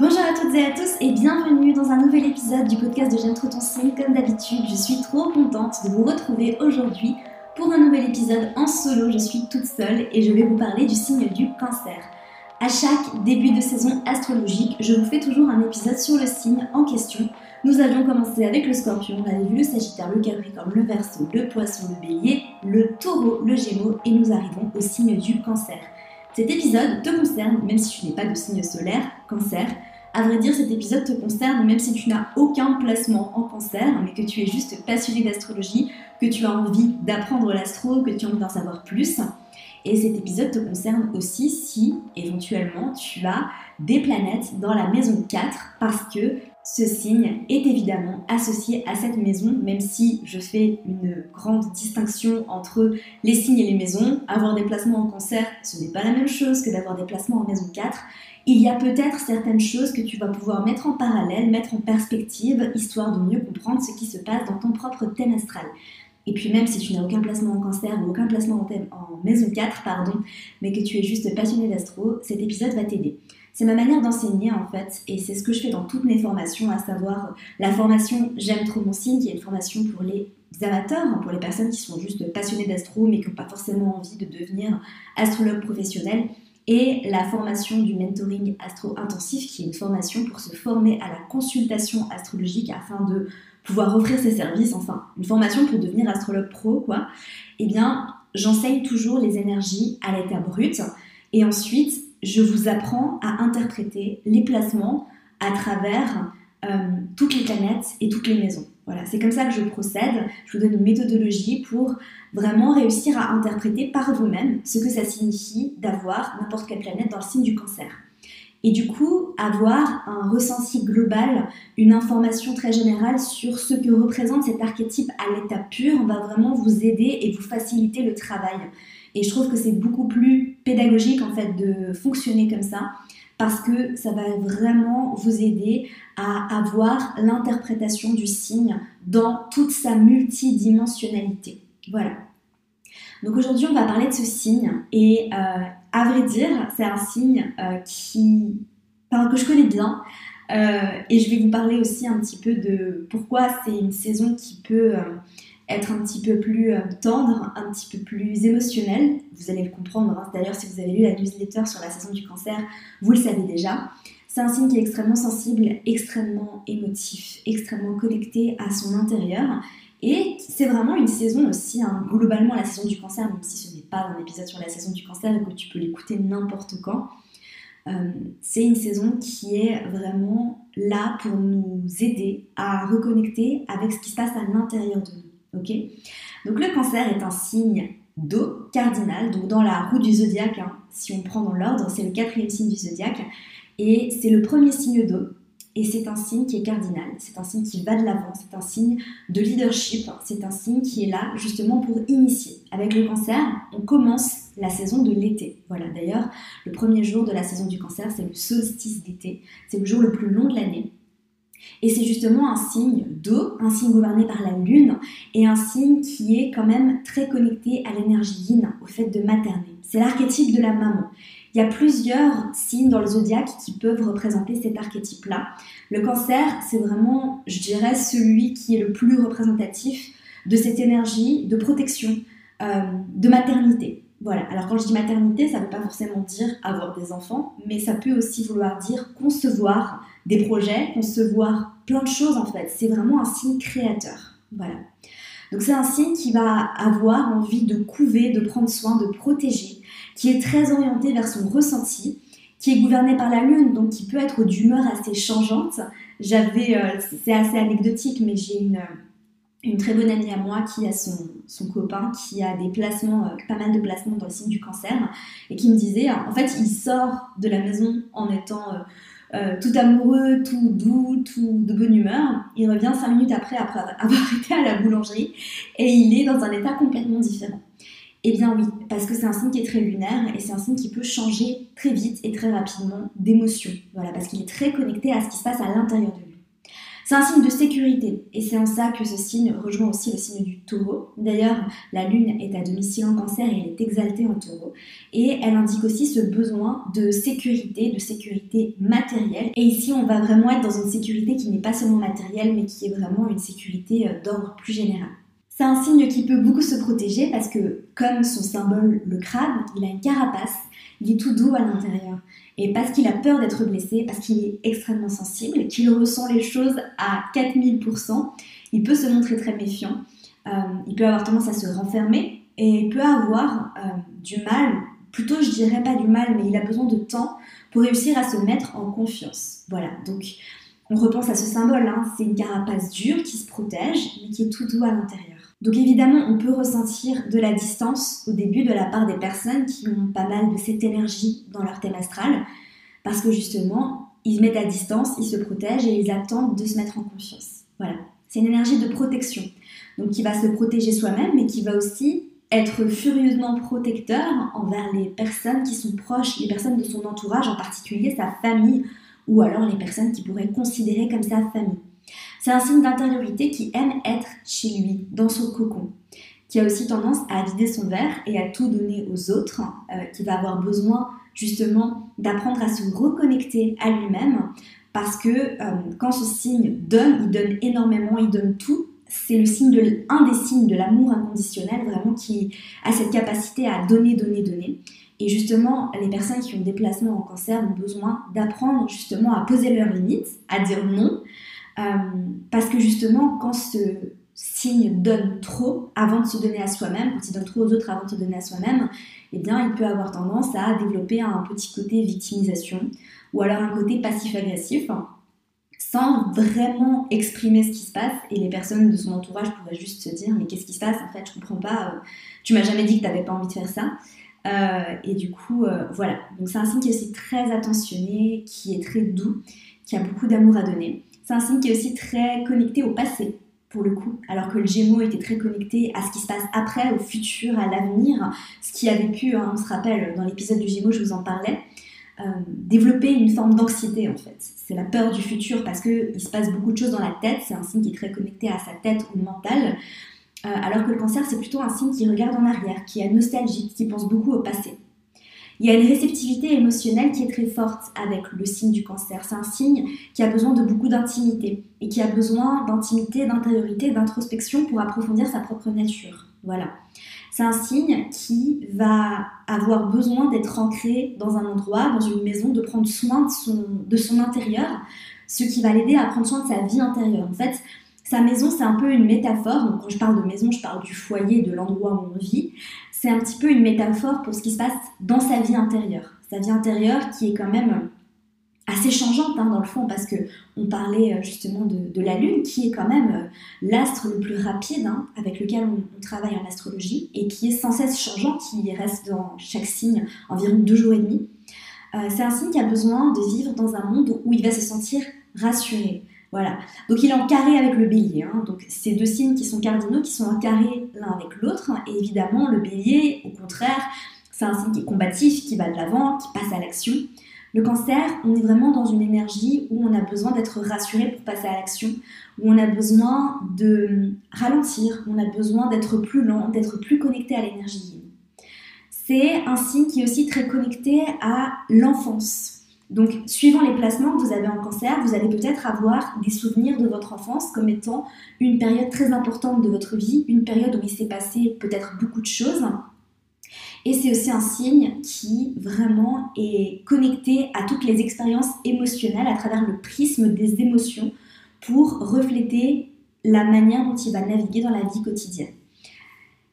Bonjour à toutes et à tous et bienvenue dans un nouvel épisode du podcast de J'aime trop ton signe. Comme d'habitude, je suis trop contente de vous retrouver aujourd'hui pour un nouvel épisode en solo. Je suis toute seule et je vais vous parler du signe du cancer. À chaque début de saison astrologique, je vous fais toujours un épisode sur le signe en question. Nous avions commencé avec le scorpion, on avait vu le sagittaire, le capricorne, le verso, le poisson, le bélier, le taureau, le gémeaux et nous arrivons au signe du cancer. Cet épisode te concerne, même si tu n'es pas de signe solaire, cancer. À vrai dire, cet épisode te concerne même si tu n'as aucun placement en cancer, mais que tu es juste passionné d'astrologie, que tu as envie d'apprendre l'astro, que tu as envie d'en savoir plus. Et cet épisode te concerne aussi si éventuellement tu as des planètes dans la maison 4 parce que ce signe est évidemment associé à cette maison, même si je fais une grande distinction entre les signes et les maisons. Avoir des placements en cancer, ce n'est pas la même chose que d'avoir des placements en maison 4. Il y a peut-être certaines choses que tu vas pouvoir mettre en parallèle, mettre en perspective, histoire de mieux comprendre ce qui se passe dans ton propre thème astral. Et puis même si tu n'as aucun placement en cancer ou aucun placement en, en maison 4, pardon, mais que tu es juste passionné d'astro, cet épisode va t'aider. C'est ma manière d'enseigner en fait, et c'est ce que je fais dans toutes mes formations, à savoir la formation J'aime trop mon signe, qui est une formation pour les amateurs, hein, pour les personnes qui sont juste passionnées d'astro, mais qui n'ont pas forcément envie de devenir astrologue professionnel, et la formation du mentoring astro intensif, qui est une formation pour se former à la consultation astrologique afin de pouvoir offrir ses services, enfin une formation pour devenir astrologue pro, quoi, eh bien j'enseigne toujours les énergies à l'état brut et ensuite je vous apprends à interpréter les placements à travers euh, toutes les planètes et toutes les maisons. Voilà, c'est comme ça que je procède. Je vous donne une méthodologie pour vraiment réussir à interpréter par vous-même ce que ça signifie d'avoir n'importe quelle planète dans le signe du cancer et du coup avoir un ressenti global, une information très générale sur ce que représente cet archétype à l'état pur va vraiment vous aider et vous faciliter le travail. Et je trouve que c'est beaucoup plus pédagogique en fait de fonctionner comme ça parce que ça va vraiment vous aider à avoir l'interprétation du signe dans toute sa multidimensionnalité. Voilà. Donc aujourd'hui, on va parler de ce signe et euh, à vrai dire, c'est un signe euh, qui, que je connais bien. Euh, et je vais vous parler aussi un petit peu de pourquoi c'est une saison qui peut être un petit peu plus tendre, un petit peu plus émotionnelle. Vous allez le comprendre. Hein. D'ailleurs, si vous avez lu la newsletter sur la saison du cancer, vous le savez déjà. C'est un signe qui est extrêmement sensible, extrêmement émotif, extrêmement connecté à son intérieur et c'est vraiment une saison aussi, hein, globalement la saison du cancer, même si ce n'est pas un épisode sur la saison du cancer et que tu peux l'écouter n'importe quand, euh, c'est une saison qui est vraiment là pour nous aider à reconnecter avec ce qui se passe à l'intérieur de nous. Ok donc le cancer est un signe d'eau cardinal, donc dans la roue du zodiaque, hein, si on prend dans l'ordre, c'est le quatrième signe du zodiaque, et c'est le premier signe d'eau et c'est un signe qui est cardinal, c'est un signe qui va de l'avant, c'est un signe de leadership, c'est un signe qui est là justement pour initier. Avec le cancer, on commence la saison de l'été. Voilà, d'ailleurs, le premier jour de la saison du cancer, c'est le solstice d'été, c'est le jour le plus long de l'année. Et c'est justement un signe d'eau, un signe gouverné par la lune, et un signe qui est quand même très connecté à l'énergie yin, au fait de materner. C'est l'archétype de la maman. Il y a plusieurs signes dans le zodiaque qui peuvent représenter cet archétype-là. Le cancer, c'est vraiment, je dirais, celui qui est le plus représentatif de cette énergie de protection, euh, de maternité. Voilà. Alors quand je dis maternité, ça ne veut pas forcément dire avoir des enfants, mais ça peut aussi vouloir dire concevoir des projets, concevoir plein de choses en fait. C'est vraiment un signe créateur. Voilà. Donc c'est un signe qui va avoir envie de couver, de prendre soin, de protéger, qui est très orienté vers son ressenti, qui est gouverné par la lune, donc qui peut être d'humeur assez changeante. J'avais, euh, c'est assez anecdotique, mais j'ai une, une très bonne amie à moi qui a son, copain qui a des placements, euh, pas mal de placements dans le signe du cancer, et qui me disait, en fait, il sort de la maison en étant euh, tout amoureux, tout doux, tout de bonne humeur. Il revient cinq minutes après, après avoir été à la boulangerie, et il est dans un état complètement différent. Eh bien oui, parce que c'est un signe qui est très lunaire et c'est un signe qui peut changer très vite et très rapidement d'émotion. Voilà, parce qu'il est très connecté à ce qui se passe à l'intérieur de lui. C'est un signe de sécurité et c'est en ça que ce signe rejoint aussi le signe du taureau. D'ailleurs, la lune est à domicile en cancer et elle est exaltée en taureau. Et elle indique aussi ce besoin de sécurité, de sécurité matérielle. Et ici, on va vraiment être dans une sécurité qui n'est pas seulement matérielle, mais qui est vraiment une sécurité euh, d'ordre plus général. C'est un signe qui peut beaucoup se protéger parce que, comme son symbole, le crabe, il a une carapace, il est tout doux à l'intérieur. Et parce qu'il a peur d'être blessé, parce qu'il est extrêmement sensible, qu'il ressent les choses à 4000%, il peut se montrer très méfiant. Euh, il peut avoir tendance à se renfermer et il peut avoir euh, du mal, plutôt je dirais pas du mal, mais il a besoin de temps pour réussir à se mettre en confiance. Voilà, donc on repense à ce symbole, hein. c'est une carapace dure qui se protège, mais qui est tout doux à l'intérieur. Donc évidemment, on peut ressentir de la distance au début de la part des personnes qui ont pas mal de cette énergie dans leur thème astral, parce que justement, ils se mettent à distance, ils se protègent et ils attendent de se mettre en confiance. Voilà, c'est une énergie de protection, donc qui va se protéger soi-même, mais qui va aussi être furieusement protecteur envers les personnes qui sont proches, les personnes de son entourage, en particulier sa famille, ou alors les personnes qui pourraient considérer comme sa famille. C'est un signe d'intériorité qui aime être chez lui, dans son cocon, qui a aussi tendance à vider son verre et à tout donner aux autres, euh, qui va avoir besoin justement d'apprendre à se reconnecter à lui-même, parce que euh, quand ce signe donne, il donne énormément, il donne tout. C'est le signe de, un des signes de l'amour inconditionnel, vraiment qui a cette capacité à donner, donner, donner. Et justement, les personnes qui ont des placements en cancer ont besoin d'apprendre justement à poser leurs limites, à dire non, euh, parce que justement, quand ce signe donne trop avant de se donner à soi-même, quand il donne trop aux autres avant de se donner à soi-même, eh bien, il peut avoir tendance à développer un petit côté victimisation ou alors un côté passif-agressif sans vraiment exprimer ce qui se passe. Et les personnes de son entourage pourraient juste se dire mais qu'est-ce qui se passe? En fait je comprends pas euh, tu m'as jamais dit que tu n'avais pas envie de faire ça. Euh, et du coup voilà. Donc c'est un signe qui est aussi très attentionné qui est très doux qui a beaucoup d'amour à donner c'est un signe qui est aussi très connecté au passé, pour le coup, alors que le Gémeaux était très connecté à ce qui se passe après, au futur, à l'avenir, ce qui avait pu, hein, on se rappelle, dans l'épisode du Gémeaux, je vous en parlais, euh, développer une forme d'anxiété en fait. C'est la peur du futur parce qu'il se passe beaucoup de choses dans la tête, c'est un signe qui est très connecté à sa tête ou mental, euh, alors que le cancer c'est plutôt un signe qui regarde en arrière, qui est nostalgique, qui pense beaucoup au passé. Il y a une réceptivité émotionnelle qui est très forte avec le signe du cancer. C'est un signe qui a besoin de beaucoup d'intimité et qui a besoin d'intimité, d'intériorité, d'introspection pour approfondir sa propre nature. Voilà. C'est un signe qui va avoir besoin d'être ancré dans un endroit, dans une maison, de prendre soin de son, de son intérieur, ce qui va l'aider à prendre soin de sa vie intérieure. En fait, sa maison, c'est un peu une métaphore. Donc, quand je parle de maison, je parle du foyer, de l'endroit où on vit c'est un petit peu une métaphore pour ce qui se passe dans sa vie intérieure. Sa vie intérieure qui est quand même assez changeante hein, dans le fond parce que on parlait euh, justement de, la lune qui est quand même euh, l'astre le plus rapide hein, avec lequel on, travaille en astrologie et qui est sans cesse changeant, qui reste dans chaque signe environ deux jours et demi. Euh, c'est un signe qui a besoin de vivre dans un monde où il va se sentir rassuré, voilà. Donc il est en carré avec le bélier. Hein. Donc ces deux signes qui sont cardinaux, qui sont en carré l'un avec l'autre. Et évidemment, le bélier, au contraire, c'est un signe qui est combatif, qui va de l'avant, qui passe à l'action. Le cancer, on est vraiment dans une énergie où on a besoin d'être rassuré pour passer à l'action, où on a besoin de ralentir, on a besoin d'être plus lent, d'être plus connecté à l'énergie. C'est un signe qui est aussi très connecté à l'enfance. Donc, suivant les placements que vous avez en cancer, vous allez peut-être avoir des souvenirs de votre enfance comme étant une période très importante de votre vie, une période où il s'est passé peut-être beaucoup de choses. Et c'est aussi un signe qui vraiment est connecté à toutes les expériences émotionnelles à travers le prisme des émotions pour refléter la manière dont il va naviguer dans la vie quotidienne.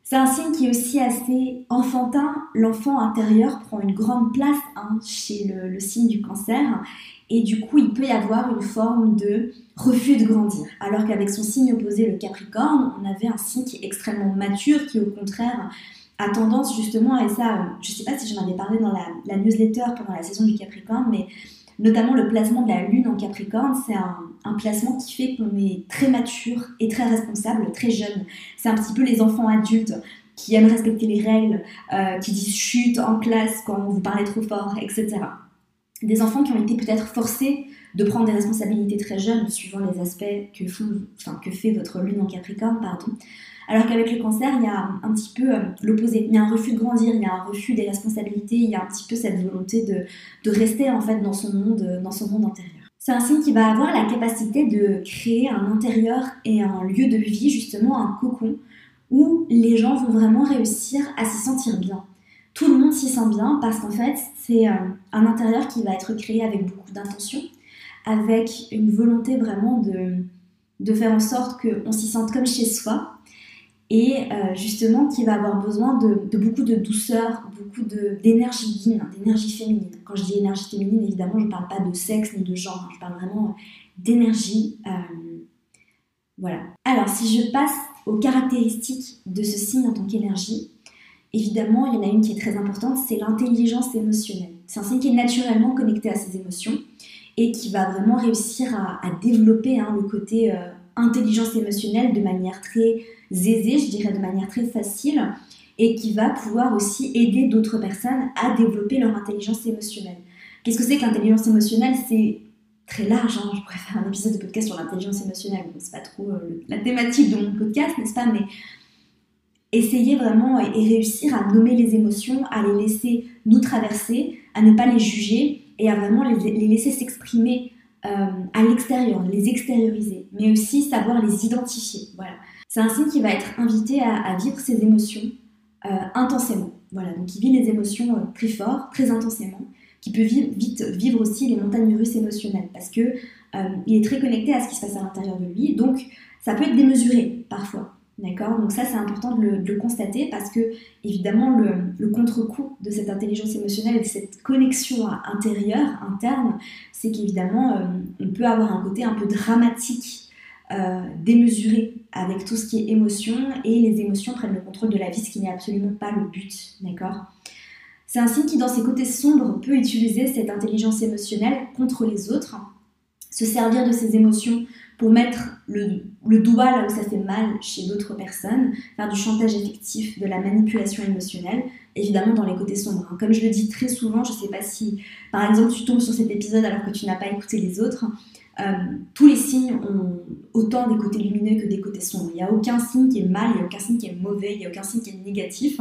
C'est un signe qui est aussi assez enfantin. L'enfant intérieur prend une grande place hein, chez le, signe du cancer. Et du coup, il peut y avoir une forme de refus de grandir. Alors qu'avec son signe opposé, le Capricorne, on avait un signe qui est extrêmement mature, qui au contraire a tendance justement, et ça, je ne sais pas si j'en avais parlé dans la, newsletter pendant la saison du Capricorne, mais notamment le placement de la Lune en Capricorne, c'est un, placement qui fait qu'on est très mature et très responsable, très jeune. C'est un petit peu les enfants adultes qui aiment respecter les règles, euh, qui disent chute en classe quand vous parlez trop fort, etc. Des enfants qui ont été peut-être forcés de prendre des responsabilités très jeunes, suivant les aspects que, enfin, que fait votre lune en Capricorne, pardon. Alors qu'avec le cancer, il y a un petit peu euh, l'opposé. Il y a un refus de grandir, il y a un refus des responsabilités, il y a un petit peu cette volonté de, de rester en fait dans son monde, dans son monde intérieur. C'est un signe qui va avoir la capacité de créer un intérieur et un lieu de vie, justement un cocon, où les gens vont vraiment réussir à s'y sentir bien. Tout le monde s'y sent bien parce qu'en fait, c'est euh, un intérieur qui va être créé avec beaucoup d'intention, avec une volonté vraiment de, de faire en sorte qu'on s'y sente comme chez soi, et euh, justement qui va avoir besoin de, beaucoup de douceur, beaucoup d'énergie yin, d'énergie féminine. Quand je dis énergie féminine, évidemment, je ne parle pas de sexe ni de genre, je parle vraiment d'énergie. Euh, voilà. Alors, si je passe aux caractéristiques de ce signe en tant qu'énergie, évidemment, il y en a une qui est très importante, c'est l'intelligence émotionnelle. C'est un signe qui est naturellement connecté à ses émotions et qui va vraiment réussir à, développer hein, le côté euh, intelligence émotionnelle de manière très aisée, je dirais de manière très facile, et qui va pouvoir aussi aider d'autres personnes à développer leur intelligence émotionnelle. Qu'est-ce que c'est que l'intelligence émotionnelle? C'est très large, hein. je pourrais faire un épisode de podcast sur l'intelligence émotionnelle, c'est pas trop euh, la thématique de mon podcast, n'est-ce pas? Mais essayer vraiment et réussir à nommer les émotions, à les laisser nous traverser, à ne pas les juger et à vraiment les laisser s'exprimer à l'extérieur, les extérioriser, mais aussi savoir les identifier. Voilà. C'est un signe qui va être invité à, vivre ses émotions euh, intensément. Voilà, donc il vit les émotions euh, très fort, très intensément, qui peut vite vivre aussi les montagnes russes émotionnelles, parce que il est très connecté à ce qui se passe à l'intérieur de lui, donc ça peut être démesuré parfois. D'accord? Donc ça, c'est important de le, constater parce que, évidemment, le, contre-coup de cette intelligence émotionnelle et de cette connexion intérieure, interne, c'est qu'évidemment, euh, on peut avoir un côté un peu dramatique, euh, démesuré avec tout ce qui est émotion et les émotions prennent le contrôle de la vie, ce qui n'est absolument pas le but. D'accord? C'est un signe qui, dans ses côtés sombres, peut utiliser cette intelligence émotionnelle contre les autres, se servir de ses émotions pour mettre le, doigt là où ça fait mal chez d'autres personnes, faire du chantage effectif, de la manipulation émotionnelle, évidemment dans les côtés sombres. Hein. Comme je le dis très souvent, je ne sais pas si par exemple tu tombes sur cet épisode alors que tu n'as pas écouté les autres, euh, tous les signes ont autant des côtés lumineux que des côtés sombres. Il n'y a aucun signe qui est mal, il n'y a aucun signe qui est mauvais, il n'y a aucun signe qui est négatif.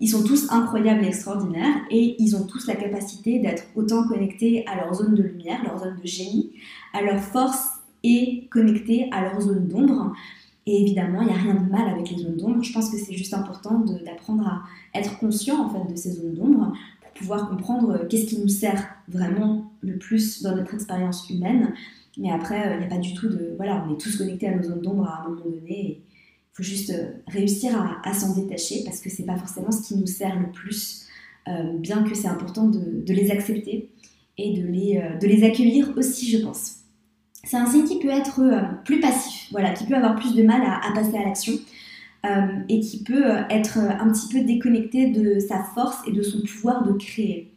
Ils sont tous incroyables et extraordinaires et ils ont tous la capacité d'être autant connectés à leur zone de lumière, leur zone de génie, à leur force et connectés à leur zone d'ombre. Et évidemment, il n'y a rien de mal avec les zones d'ombre. Je pense que c'est juste important d'apprendre à être conscient en fait de ces zones d'ombre pour pouvoir comprendre euh, qu'est-ce qui nous sert vraiment le plus dans notre expérience humaine. Mais après, euh, il n'y a pas du tout de... Voilà, on est tous connectés à nos zones d'ombre à un moment donné. Il faut juste euh, réussir à, s'en détacher parce que c'est pas forcément ce qui nous sert le plus, bien que c'est important de, les accepter et de les, de les accueillir aussi, je pense c'est un signe qui peut être euh, plus passif, voilà, qui peut avoir plus de mal à, passer à l'action euh, et qui peut euh, être un petit peu déconnecté de sa force et de son pouvoir de créer.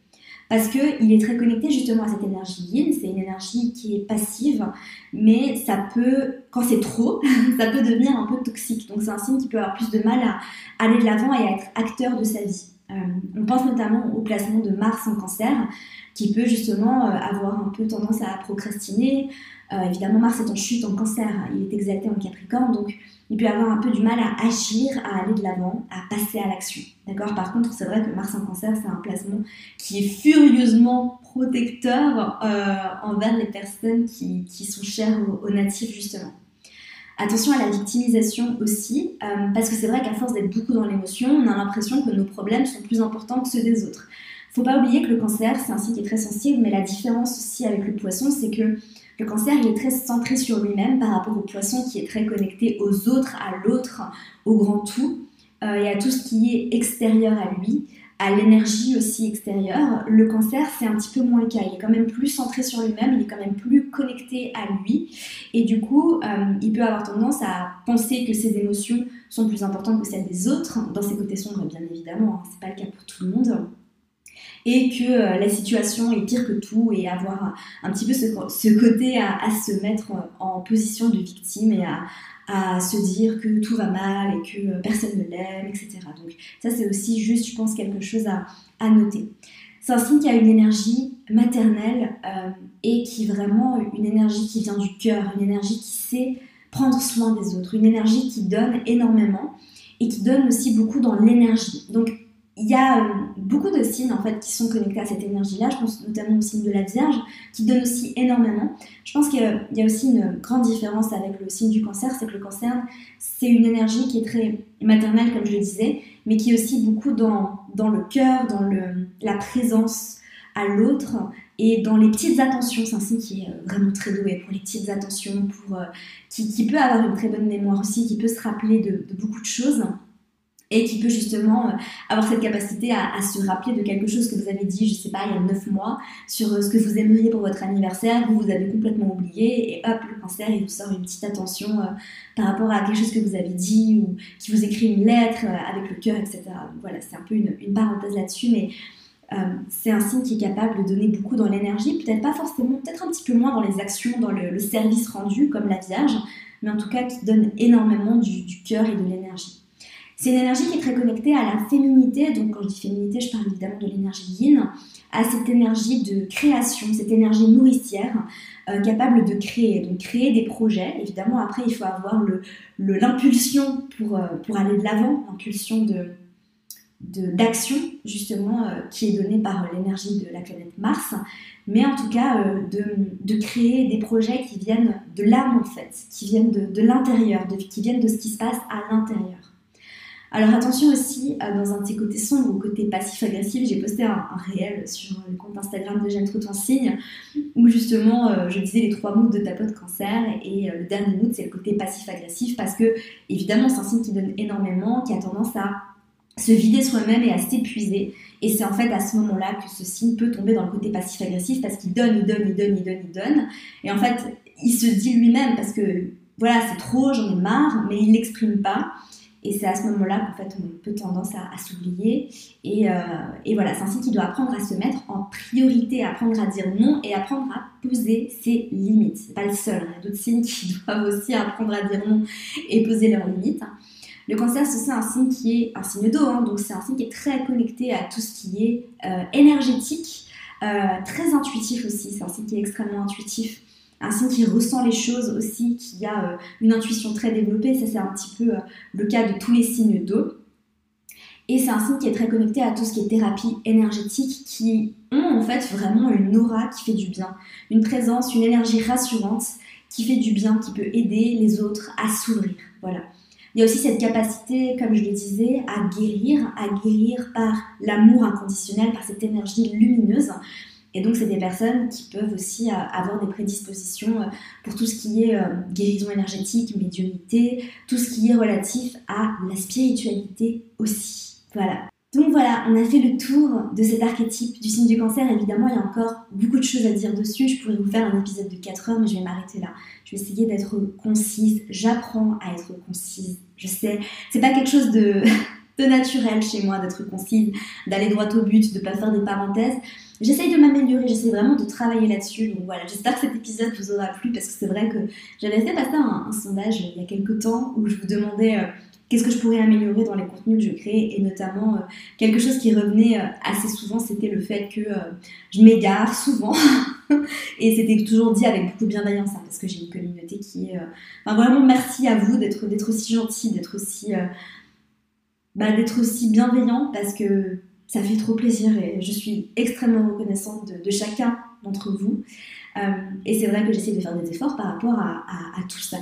Parce qu'il est très connecté justement à cette énergie yin, c'est une énergie qui est passive, mais ça peut, quand c'est trop, ça peut devenir un peu toxique. Donc c'est un signe qui peut avoir plus de mal à aller de l'avant et à être acteur de sa vie. on pense notamment au placement de Mars en cancer, qui peut justement avoir un peu tendance à procrastiner, euh, évidemment, Mars est en chute en cancer, il est exalté en Capricorne, donc il peut avoir un peu du mal à agir, à aller de l'avant, à passer à l'action. D'accord? Par contre, c'est vrai que Mars en cancer, c'est un placement qui est furieusement protecteur euh, envers les personnes qui, sont chères aux, natifs, justement. Attention à la victimisation aussi, euh, parce que c'est vrai qu'à force d'être beaucoup dans l'émotion, on a l'impression que nos problèmes sont plus importants que ceux des autres. Faut pas oublier que le cancer, c'est un signe qui est très sensible, mais la différence aussi avec le poisson, c'est que le cancer, il est très centré sur lui-même par rapport au poisson qui est très connecté aux autres, à l'autre, au grand tout, euh, et à tout ce qui est extérieur à lui, à l'énergie aussi extérieure. Le cancer, c'est un petit peu moins le cas. Il est quand même plus centré sur lui-même, il est quand même plus connecté à lui. Et du coup, euh, il peut avoir tendance à penser que ses émotions sont plus importantes que celles des autres, dans ses côtés sombres, bien évidemment. Hein, c'est pas le cas pour tout le monde et que euh, la situation est pire que tout et avoir un, petit peu ce, côté à, se mettre en position de victime et à, se dire que tout va mal et que personne ne l'aime, etc. Donc ça c'est aussi juste, je pense, quelque chose à, noter. C'est un signe qui a une énergie maternelle euh, et qui est vraiment une énergie qui vient du cœur, une énergie qui sait prendre soin des autres, une énergie qui donne énormément et qui donne aussi beaucoup dans l'énergie. Donc il y a euh, beaucoup de signes en fait qui sont connectés à cette énergie-là. Je pense notamment au signe de la Vierge qui donne aussi énormément. Je pense qu'il y a aussi une grande différence avec le signe du Cancer, c'est que le Cancer c'est une énergie qui est très maternelle comme je le disais, mais qui est aussi beaucoup dans, dans le cœur, dans le, la présence à l'autre et dans les petites attentions. C'est un signe qui est vraiment très doué pour les petites attentions, pour, euh, qui, qui, peut avoir une très bonne mémoire aussi, qui peut se rappeler de, de beaucoup de choses et qui peut justement euh, avoir cette capacité à, se rappeler de quelque chose que vous avez dit, je sais pas, il y a 9 mois, sur euh, ce que vous aimeriez pour votre anniversaire, vous vous avez complètement oublié, et hop, le cancer, il vous sort une petite attention euh, par rapport à quelque chose que vous avez dit, ou qui vous écrit une lettre avec le cœur, etc. Donc voilà, c'est un peu une, parenthèse là-dessus, mais c'est un signe qui est capable de donner beaucoup dans l'énergie, peut-être pas forcément, peut-être un petit peu moins dans les actions, dans le, service rendu, comme la Vierge, mais en tout cas qui donne énormément du, du cœur et de l'énergie. C'est une énergie qui est très connectée à la féminité, donc quand je dis féminité, je parle évidemment de l'énergie yin, à cette énergie de création, cette énergie nourricière, euh, capable de créer, donc créer des projets. Évidemment, après, il faut avoir l'impulsion euh, pour aller de l'avant, l'impulsion d'action justement euh, qui est donnée par l'énergie de la planète Mars, mais en tout cas de, créer des projets qui viennent de l'âme en fait, qui viennent de l'intérieur, qui viennent de ce qui se passe à l'intérieur. Alors attention aussi, euh, dans un de ces côtés sombres, au côté passif-agressif, j'ai posté un, réel sur le compte Instagram de J'aime trop ton signe, où justement euh, je disais les trois mots de ta pote cancer, et euh, le dernier mot c'est le côté passif-agressif, parce que évidemment c'est un signe qui donne énormément, qui a tendance à se vider soi-même et à s'épuiser. Et c'est en fait à ce moment-là que ce signe peut tomber dans le côté passif-agressif, parce qu'il donne, il donne, il donne, il donne, il donne, et en fait il se dit lui-même, parce que voilà, c'est trop, j'en ai marre, mais il l'exprime pas. Et c'est à ce moment-là qu'en fait on peut tendance à, s'oublier. Et, euh, et, voilà, c'est ainsi qu'il doit apprendre à se mettre en priorité, apprendre à dire non et apprendre à poser ses limites. Pas le seul, il y a d'autres signes qui doivent aussi apprendre à dire non et poser leurs limites. Le cancer, c'est un signe qui est un signe d'eau, hein, donc c'est un signe qui est très connecté à tout ce qui est euh, énergétique, euh, très intuitif aussi. C'est un signe qui est extrêmement intuitif un signe qui ressent les choses aussi, qui a euh, une intuition très développée. Ça, c'est un petit peu euh, le cas de tous les signes d'eau. Et c'est un signe qui est très connecté à tout ce qui est thérapie énergétique, qui ont en fait vraiment une aura qui fait du bien, une présence, une énergie rassurante qui fait du bien, qui peut aider les autres à s'ouvrir. Voilà. Il y a aussi cette capacité, comme je le disais, à guérir, à guérir par l'amour inconditionnel, par cette énergie lumineuse. Et donc, c'est des personnes qui peuvent aussi euh, avoir des prédispositions euh, pour tout ce qui est euh, guérison énergétique, médiumnité, tout ce qui est relatif à la spiritualité aussi. Voilà. Donc voilà, on a fait le tour de cet archétype du signe du cancer. Évidemment, il y a encore beaucoup de choses à dire dessus. Je pourrais vous faire un épisode de 4 heures, mais je vais m'arrêter là. Je vais essayer d'être concise. J'apprends à être concise. Je sais, c'est pas quelque chose de, de naturel chez moi d'être concise, d'aller droit au but, de pas faire des parenthèses. J'essaye de m'améliorer, j'essaie vraiment de travailler là-dessus. Donc voilà, j'espère que cet épisode vous aura plu parce que c'est vrai que j'avais fait passer un, sondage il y a quelques temps où je vous demandais euh, qu'est-ce que je pourrais améliorer dans les contenus que je crée et notamment euh, quelque chose qui revenait euh, assez souvent, c'était le fait que je m'égare souvent et c'était toujours dit avec beaucoup de bienveillance hein, parce que j'ai une communauté qui est... Vraiment merci à vous d'être aussi gentil, d'être aussi... Bah, d'être aussi bienveillant parce que ça fait trop plaisir et je suis extrêmement reconnaissante de, chacun d'entre vous. Euh, et c'est vrai que j'essaie de faire des efforts par rapport à, tout ça.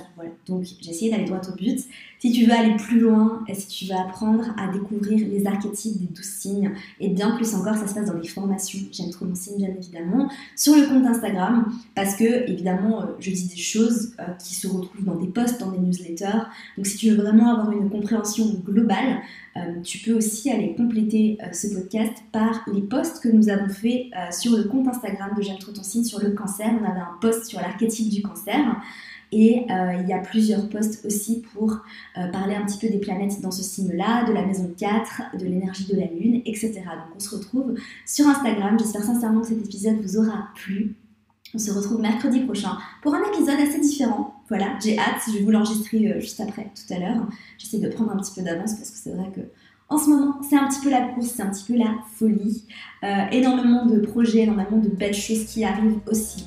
Donc j'ai essayé d'aller droit au but. Si tu veux aller plus loin, si tu veux apprendre à découvrir les archétypes des douze signes, et bien plus encore, ça se passe dans les formations. J'aime trop mon signe, bien évidemment, sur le compte Instagram, parce que évidemment, euh, je dis des choses euh, qui se retrouvent dans des posts, dans des newsletters. Donc si tu veux vraiment avoir une compréhension globale, euh, tu peux aussi aller compléter ce podcast par les posts que nous avons fait euh, sur le compte Instagram de J'aime trop ton signe sur le cancer. On avait un post sur l'archétype du cancer. Et il y a plusieurs posts aussi pour parler un petit peu des planètes dans ce signe-là, de la maison 4, de l'énergie de la lune, etc. Donc on se retrouve sur Instagram. J'espère sincèrement que cet épisode vous aura plu. On se retrouve mercredi prochain pour un épisode assez différent. Voilà, j'ai hâte, je vais vous l'enregistrer juste après, tout à l'heure. J'essaie de prendre un petit peu d'avance parce que c'est vrai que En ce moment, c'est un petit peu la course, c'est un petit peu la folie. Euh, énormément de projets, énormément de belles choses qui arrivent aussi.